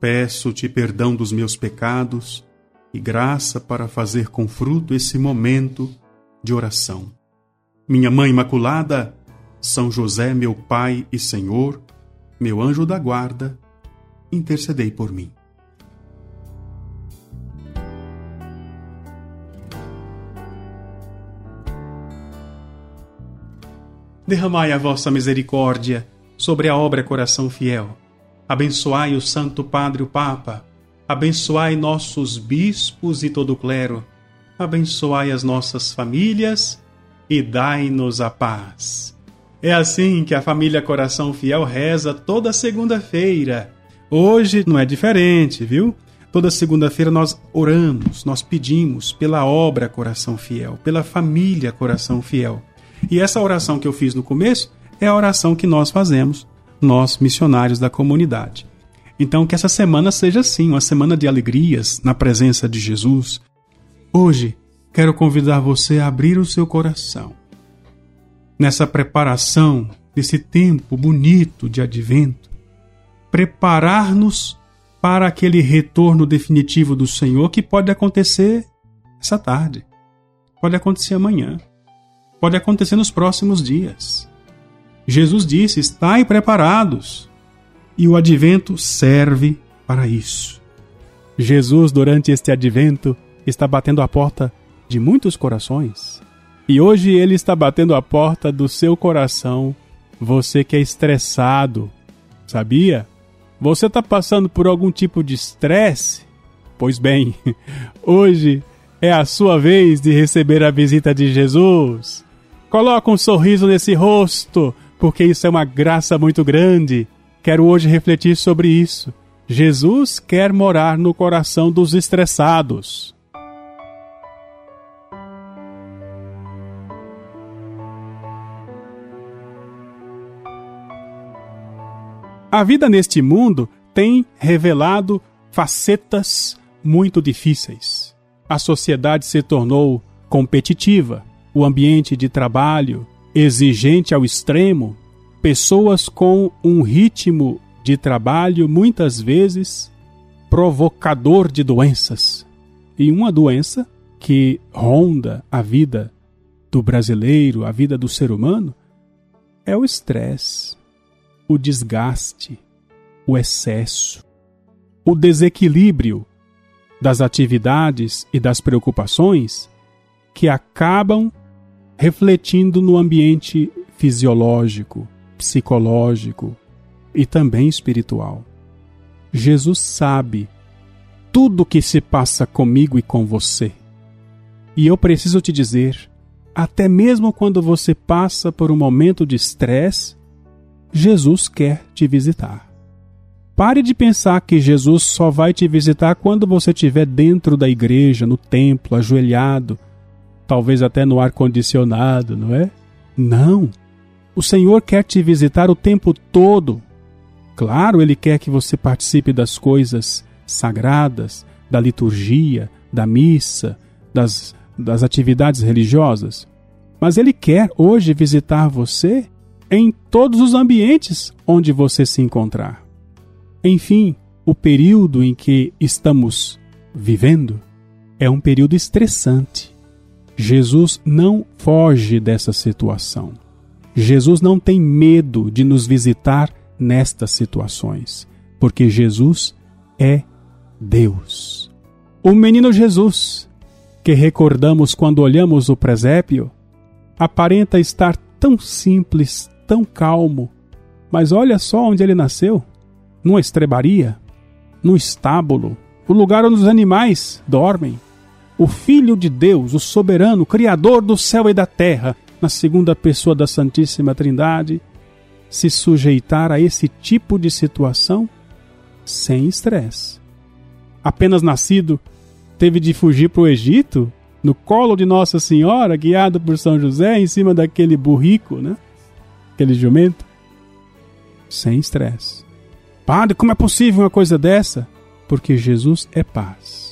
Peço-te perdão dos meus pecados e graça para fazer com fruto esse momento de oração. Minha Mãe Imaculada, São José, meu Pai e Senhor, meu anjo da guarda, intercedei por mim. Derramai a vossa misericórdia sobre a obra Coração Fiel. Abençoai o Santo Padre o Papa. Abençoai nossos bispos e todo o clero. Abençoai as nossas famílias e dai-nos a paz. É assim que a família Coração Fiel reza toda segunda-feira. Hoje não é diferente, viu? Toda segunda-feira nós oramos, nós pedimos pela obra Coração Fiel, pela família Coração Fiel. E essa oração que eu fiz no começo é a oração que nós fazemos, nós missionários da comunidade. Então, que essa semana seja assim, uma semana de alegrias na presença de Jesus. Hoje, quero convidar você a abrir o seu coração. Nessa preparação, nesse tempo bonito de advento, preparar-nos para aquele retorno definitivo do Senhor que pode acontecer essa tarde, pode acontecer amanhã pode acontecer nos próximos dias. Jesus disse: Estai preparados. E o advento serve para isso. Jesus, durante este advento, está batendo a porta de muitos corações. E hoje ele está batendo a porta do seu coração. Você que é estressado, sabia? Você está passando por algum tipo de estresse? Pois bem, hoje é a sua vez de receber a visita de Jesus. Coloca um sorriso nesse rosto, porque isso é uma graça muito grande. Quero hoje refletir sobre isso. Jesus quer morar no coração dos estressados. A vida neste mundo tem revelado facetas muito difíceis. A sociedade se tornou competitiva, o ambiente de trabalho exigente ao extremo, pessoas com um ritmo de trabalho muitas vezes provocador de doenças. E uma doença que ronda a vida do brasileiro, a vida do ser humano, é o estresse, o desgaste, o excesso, o desequilíbrio das atividades e das preocupações que acabam refletindo no ambiente fisiológico, psicológico e também espiritual. Jesus sabe tudo o que se passa comigo e com você. E eu preciso te dizer, até mesmo quando você passa por um momento de estresse, Jesus quer te visitar. Pare de pensar que Jesus só vai te visitar quando você estiver dentro da igreja, no templo, ajoelhado, talvez até no ar-condicionado, não é? Não. O Senhor quer te visitar o tempo todo. Claro, Ele quer que você participe das coisas sagradas, da liturgia, da missa, das, das atividades religiosas. Mas Ele quer hoje visitar você em todos os ambientes onde você se encontrar. Enfim, o período em que estamos vivendo é um período estressante. Jesus não foge dessa situação. Jesus não tem medo de nos visitar nestas situações, porque Jesus é Deus. O menino Jesus, que recordamos quando olhamos o presépio, aparenta estar tão simples, tão calmo, mas olha só onde ele nasceu numa estrebaria, num estábulo, o lugar onde os animais dormem o Filho de Deus, o soberano, Criador do céu e da terra, na segunda pessoa da Santíssima Trindade, se sujeitar a esse tipo de situação sem estresse. apenas nascido, teve de fugir para o Egito, no colo de Nossa Senhora, guiado por São José, em cima daquele burrico, né? Aquele jumento. Sem estresse. Padre, como é possível uma coisa dessa? Porque Jesus é paz.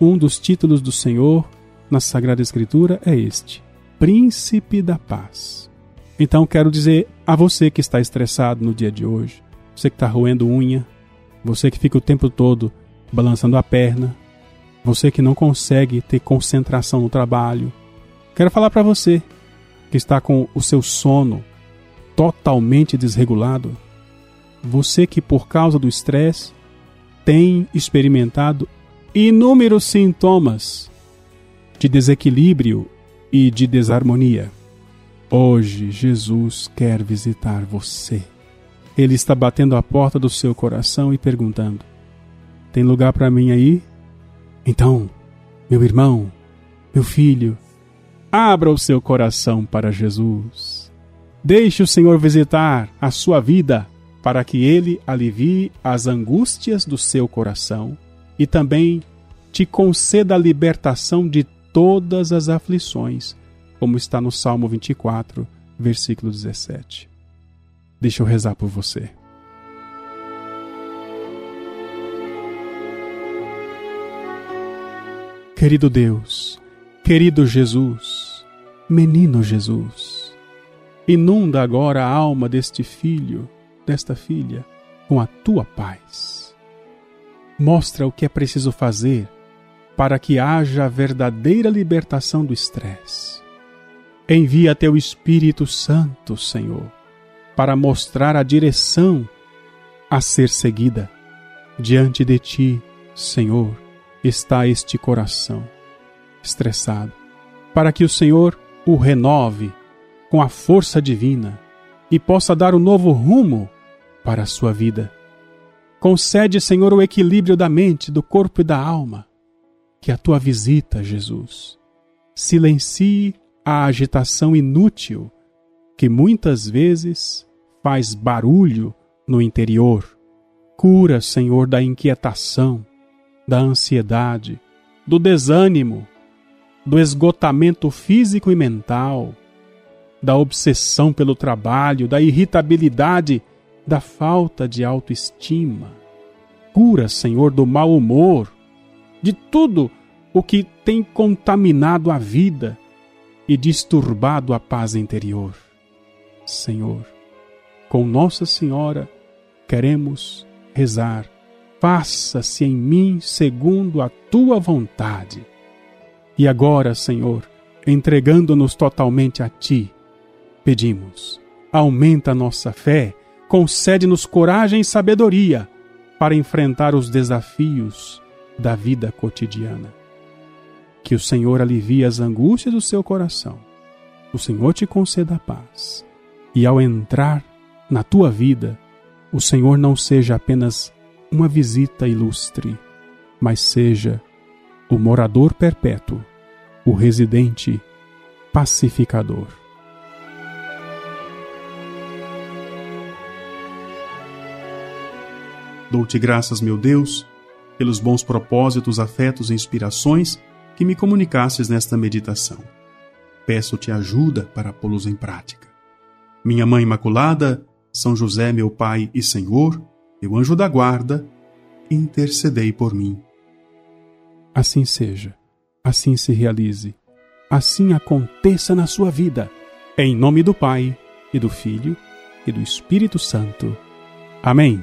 Um dos títulos do Senhor na Sagrada Escritura é este: Príncipe da Paz. Então quero dizer a você que está estressado no dia de hoje, você que está roendo unha, você que fica o tempo todo balançando a perna, você que não consegue ter concentração no trabalho. Quero falar para você que está com o seu sono totalmente desregulado. Você que por causa do estresse tem experimentado inúmeros sintomas de desequilíbrio e de desarmonia. Hoje Jesus quer visitar você. Ele está batendo a porta do seu coração e perguntando: Tem lugar para mim aí? Então, meu irmão, meu filho, abra o seu coração para Jesus. Deixe o Senhor visitar a sua vida para que ele alivie as angústias do seu coração e também te conceda a libertação de todas as aflições, como está no Salmo 24, versículo 17. Deixa eu rezar por você. Querido Deus, querido Jesus, menino Jesus, inunda agora a alma deste filho, desta filha, com a tua paz. Mostra o que é preciso fazer para que haja a verdadeira libertação do estresse. Envia teu Espírito Santo, Senhor, para mostrar a direção a ser seguida. Diante de ti, Senhor, está este coração estressado, para que o Senhor o renove com a força divina e possa dar um novo rumo para a sua vida. Concede, Senhor, o equilíbrio da mente, do corpo e da alma. Que a tua visita, Jesus, silencie a agitação inútil que muitas vezes faz barulho no interior. Cura, Senhor, da inquietação, da ansiedade, do desânimo, do esgotamento físico e mental, da obsessão pelo trabalho, da irritabilidade, da falta de autoestima. Cura, Senhor, do mau humor, de tudo o que tem contaminado a vida e disturbado a paz interior. Senhor, com Nossa Senhora queremos rezar faça-se em mim segundo a tua vontade. E agora, Senhor, entregando-nos totalmente a ti, pedimos: aumenta nossa fé, concede-nos coragem e sabedoria para enfrentar os desafios da vida cotidiana. Que o Senhor alivie as angústias do seu coração, o Senhor te conceda a paz, e ao entrar na tua vida, o Senhor não seja apenas uma visita ilustre, mas seja o morador perpétuo, o residente pacificador. Dou-te graças, meu Deus, pelos bons propósitos, afetos e inspirações que me comunicasses nesta meditação. Peço-te ajuda para pô-los em prática. Minha Mãe Imaculada, São José, meu Pai e Senhor, meu anjo da guarda, intercedei por mim. Assim seja, assim se realize, assim aconteça na sua vida, em nome do Pai, e do Filho, e do Espírito Santo. Amém.